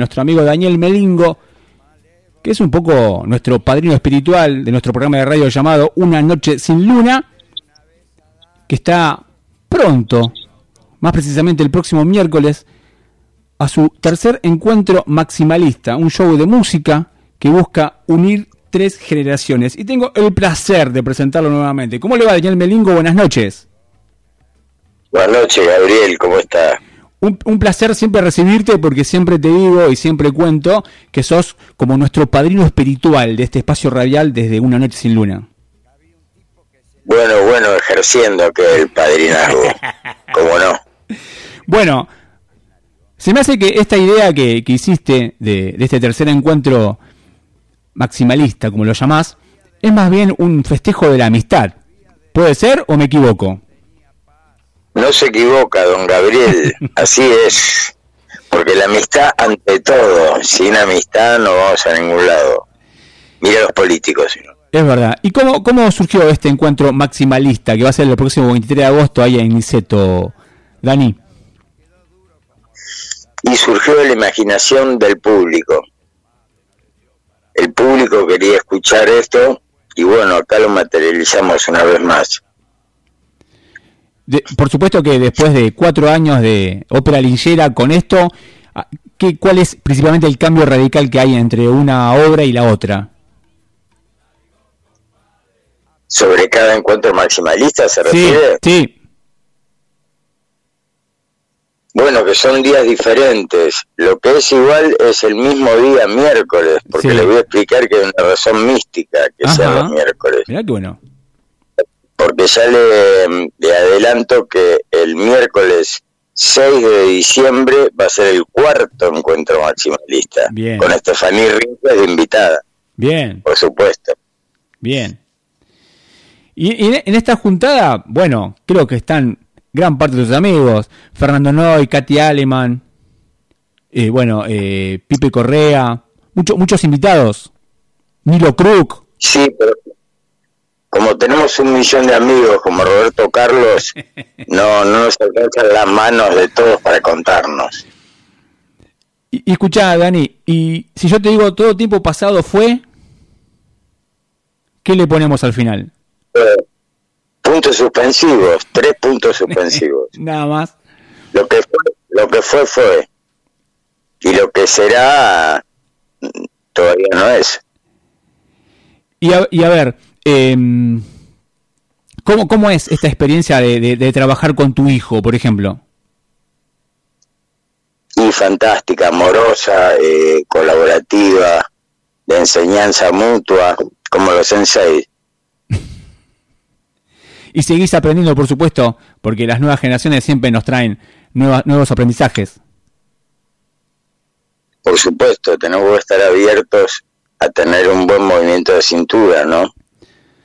nuestro amigo Daniel Melingo, que es un poco nuestro padrino espiritual de nuestro programa de radio llamado Una Noche sin Luna, que está pronto, más precisamente el próximo miércoles, a su tercer encuentro maximalista, un show de música que busca unir tres generaciones. Y tengo el placer de presentarlo nuevamente. ¿Cómo le va, Daniel Melingo? Buenas noches. Buenas noches, Gabriel, ¿cómo estás? Un, placer siempre recibirte porque siempre te digo y siempre cuento que sos como nuestro padrino espiritual de este espacio radial desde Una Noche Sin Luna. Bueno, bueno, ejerciendo que el padrinazgo, ¿cómo no? Bueno, se me hace que esta idea que, hiciste de, de, este tercer encuentro maximalista, como lo llamás, es más bien un festejo de la amistad. ¿Puede ser o me equivoco? No se equivoca, don Gabriel, así es. Porque la amistad ante todo, sin amistad no vamos a ningún lado. Mira los políticos. Es verdad. ¿Y cómo, cómo surgió este encuentro maximalista que va a ser el próximo 23 de agosto ahí en Niceto, Dani? Y surgió de la imaginación del público. El público quería escuchar esto y bueno, acá lo materializamos una vez más por supuesto que después de cuatro años de ópera linchera con esto, ah, ¿qué, ¿cuál es principalmente el cambio radical que hay entre una obra y la otra? ¿Sobre cada encuentro maximalista se refiere? Sí. Bueno, que son días diferentes. Lo que es igual es el mismo día miércoles, porque le voy a explicar que hay una razón mística que sea los miércoles. Mirá que bueno porque sale de adelanto que el miércoles 6 de diciembre va a ser el cuarto encuentro maximalista. Bien. Con Estefanía Ríos de invitada. Bien. Por supuesto. Bien. Y, en esta juntada, bueno, creo que están gran parte de tus amigos. Fernando Noy, Katy Aleman, eh, bueno, eh, Pipe Correa, muchos muchos invitados. Nilo Kruk. Sí, pero como tenemos un millón de amigos como Roberto Carlos, no, no nos alcanzan las manos de todos para contarnos. Y, y escuchá, Dani, y si yo te digo todo tiempo pasado fue, ¿qué le ponemos al final? Eh, puntos suspensivos, tres puntos suspensivos. Nada más. Lo que fue, lo que fue fue. Y lo que será todavía no es. Y y a ver, eh, ¿cómo, ¿Cómo es esta experiencia de, trabajar con tu hijo, por ejemplo? Y fantástica, amorosa, eh, colaborativa, de enseñanza mutua, como los sensei. y seguís aprendiendo, por supuesto, porque las nuevas generaciones siempre nos traen nuevos aprendizajes. Por supuesto, tenemos que estar abiertos a tener un buen movimiento de cintura, ¿no?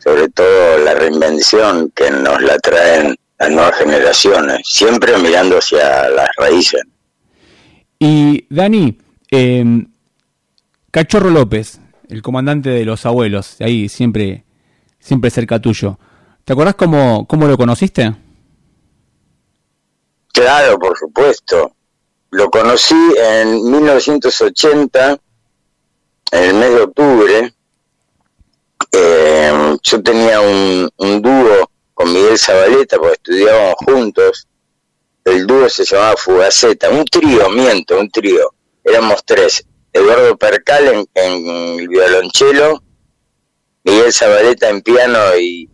Sobre todo la reinvención que nos la traen las nuevas generaciones, siempre mirando hacia las raíces. Y Dani, em, Cachorro López, el comandante de los abuelos, ahí siempre, siempre cerca tuyo. ¿Te acordás cómo, cómo lo conociste? Claro, por supuesto. Lo conocí en 1980, en el mes de octubre, eh, yo tenía un, dúo con Miguel Zabaleta, porque estudiábamos juntos. El dúo se llamaba Fugaceta, un trío, miento, un trío. Éramos tres. Eduardo Percal en, el violonchelo, Miguel Zabaleta en piano y,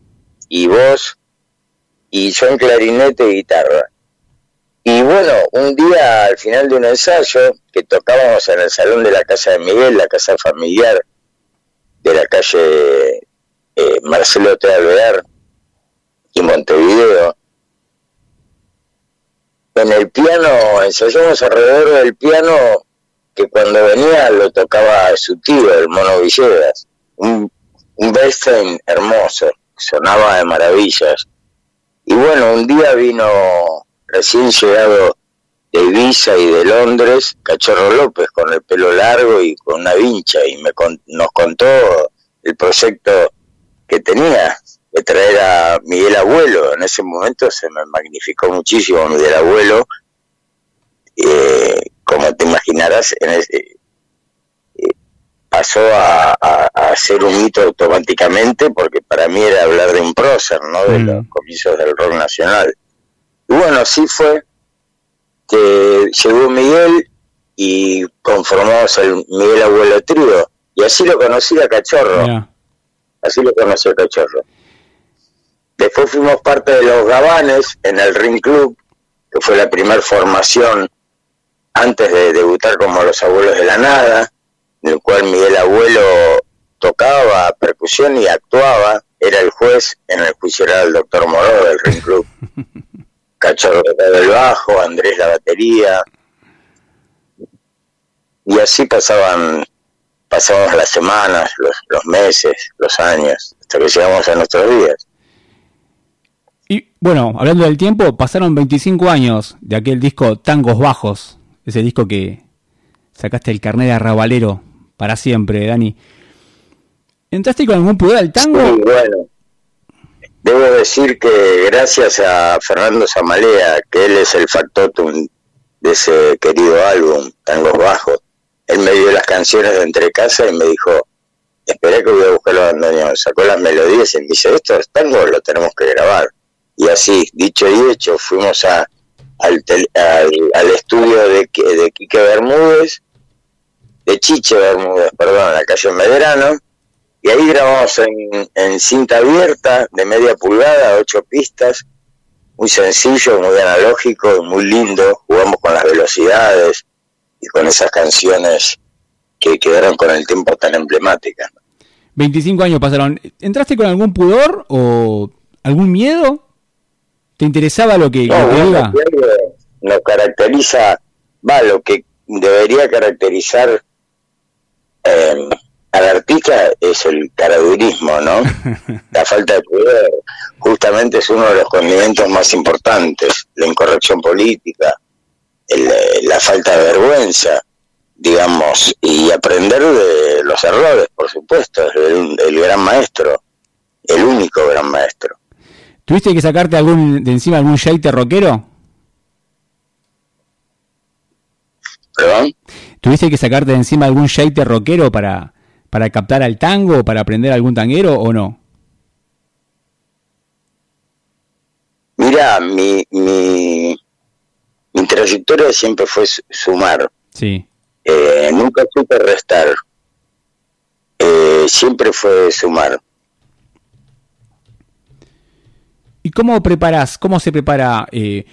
y voz, y yo en clarinete y guitarra. Y bueno, un día al final de un ensayo, que tocábamos en el salón de la casa de Miguel, la casa familiar, de la calle eh, Marcelo T. y Montevideo. En el piano, ensayamos alrededor del piano que cuando venía lo tocaba su tío, el Mono Villegas, un, un hermoso, sonaba de maravillas. Y bueno, un día vino recién llegado de Ibiza y de Londres, Cachorro López, con el pelo largo y con una vincha, y me nos contó el proyecto que tenía de traer a Miguel Abuelo. En ese momento se me magnificó muchísimo Miguel Abuelo. eh, como te imaginarás, en ese, pasó a, ser un hito automáticamente porque para mí era hablar de un prócer, ¿no? De mm. los comienzos del rock nacional. Y bueno, así fue que llegó Miguel y conformamos el Miguel Abuelo Trío. Y así lo conocí a Cachorro. Así lo conocí a Cachorro. Después fuimos parte de los Gabanes en el Ring Club, que fue la primera formación antes de debutar como los abuelos de la nada en el cual Miguel Abuelo tocaba percusión y actuaba, era el juez, en el juicio era el doctor Moró del Ring Club, Cachorro del bajo, Andrés la batería, y así pasaban pasaban las semanas, los, los meses, los años, hasta que llegamos a nuestros días. Y bueno, hablando del tiempo, pasaron 25 años de aquel disco Tangos Bajos, ese disco que sacaste el carnet de arrabalero para siempre, Dani. ¿Entraste con algún poder al tango? Sí, bueno. Debo decir que gracias a Fernando Zamalea, que él es el factotum de ese querido álbum, Tangos Bajos, él me dio las canciones de Entre Casa y me dijo, esperé que voy a buscar los bandoneones, sacó las melodías y me dice, esto es tango, lo tenemos que grabar. Y así, dicho y hecho, fuimos a, al, estudio de, de Quique Bermúdez, de Chiche Bermúdez, perdón, en la calle Medrano, y ahí grabamos en, cinta abierta de media pulgada, ocho pistas, muy sencillo, muy analógico, muy lindo, jugamos con las velocidades y con esas canciones que quedaron con el tiempo tan emblemáticas. 25 años pasaron. ¿Entraste con algún pudor o algún miedo? ¿Te interesaba lo que, no, Nos caracteriza, va, lo que debería caracterizar eh, al artista es el caradurismo, ¿no? La falta de poder justamente es uno de los condimentos más importantes, la incorrección política, eh, la falta de vergüenza, digamos, y aprender de los errores, por supuesto, el, el gran maestro, el único gran maestro. ¿Tuviste que sacarte algún de encima algún shaiter rockero? ¿Perdón? ¿Tuviste que sacarte de encima algún shaiter rockero para, para captar al tango para aprender algún tanguero o no? Mira, mi, mi, mi trayectoria siempre fue sumar. Sí. Eh, nunca supe restar. Eh, siempre fue sumar. ¿Y cómo preparas, cómo se prepara eh,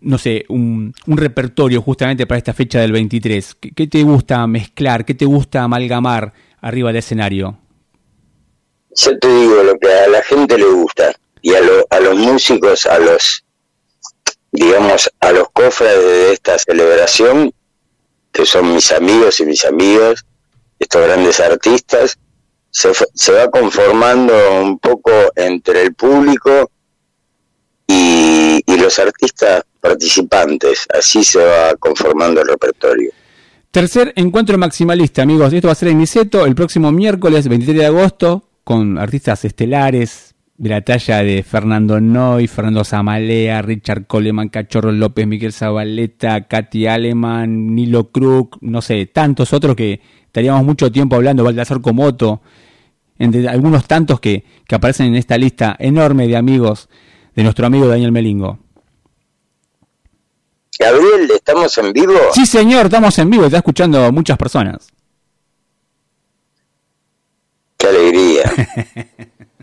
no sé, un, un, repertorio justamente para esta fecha del 23? ¿Qué, te gusta mezclar? ¿Qué te gusta amalgamar arriba del escenario? Yo te digo lo que a la gente le gusta y a, a los músicos, a los, digamos, a los cofres de esta celebración, que son mis amigos y mis amigas, estos grandes artistas, se, se va conformando un poco entre el público y, y los artistas participantes. Así se va conformando el repertorio. Tercer encuentro maximalista, amigos. Esto va a ser en Niceto el próximo miércoles 23 de agosto con artistas estelares de la talla de Fernando Noy, Fernando Zamalea, Richard Coleman, Cachorro López, Miguel Zabaleta, Katy Aleman, Nilo Krug, no sé, tantos otros que estaríamos mucho tiempo hablando, Baltasar Comoto, entre algunos tantos que, que aparecen en esta lista enorme de amigos de nuestro amigo Daniel Melingo. Gabriel, ¿estamos en vivo? Sí, señor, estamos en vivo, está escuchando muchas personas. Qué alegría.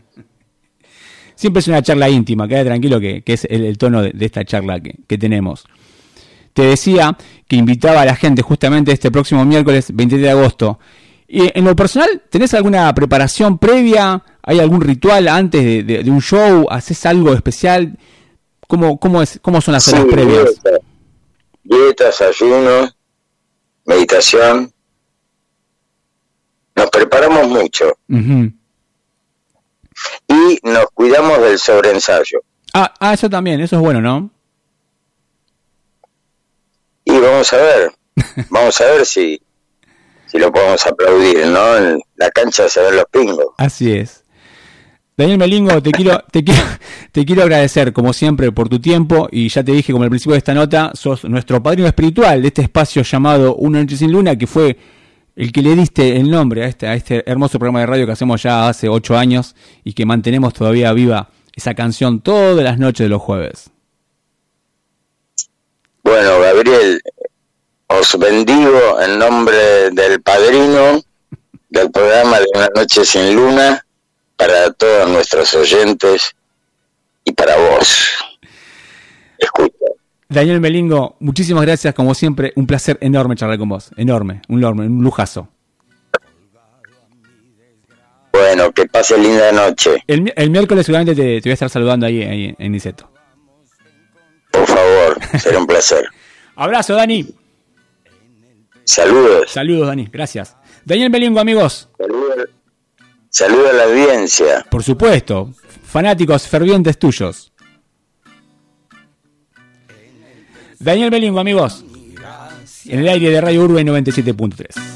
Siempre es una charla íntima, queda tranquilo que, es el, tono de, esta charla que, tenemos. Te decía que invitaba a la gente justamente este próximo miércoles 23 de agosto. Y en lo personal, ¿tenés alguna preparación previa? ¿Hay algún ritual antes de, un show? ¿Haces algo especial? ¿Cómo, cómo, es, cómo son las horas previas? dietas, ayuno, meditación. Nos preparamos mucho. Y nos cuidamos del sobreensayo. Ah, ah, eso también, eso es bueno, ¿no? Y vamos a ver, vamos a ver si, si lo podemos aplaudir, ¿no? En la cancha se ven los pingos. Así es. Daniel Melingo, te quiero, te quiero, te quiero agradecer, como siempre, por tu tiempo. Y ya te dije, como al principio de esta nota, sos nuestro padrino espiritual de este espacio llamado Una Noche Sin Luna, que fue el que le diste el nombre a este, a este hermoso programa de radio que hacemos ya hace ocho años y que mantenemos todavía viva esa canción todas las noches de los jueves. Bueno, Gabriel, os bendigo en nombre del padrino del programa de Una Noche Sin Luna para todos nuestros oyentes y para vos. Daniel Melingo, muchísimas gracias, como siempre, un placer enorme charlar con vos, enorme, un enorme, un lujazo. Bueno, que pase linda noche. El, el miércoles seguramente te, te, voy a estar saludando ahí, ahí en Niceto. Por favor, será un placer. Abrazo, Dani. Saludos. Saludos, Dani, gracias. Daniel Melingo, amigos. Saludos. Saludos a la audiencia. Por supuesto, fanáticos fervientes tuyos. Daniel Melingo, amigos. En el aire de Radio Urbe 97.3. Lingera.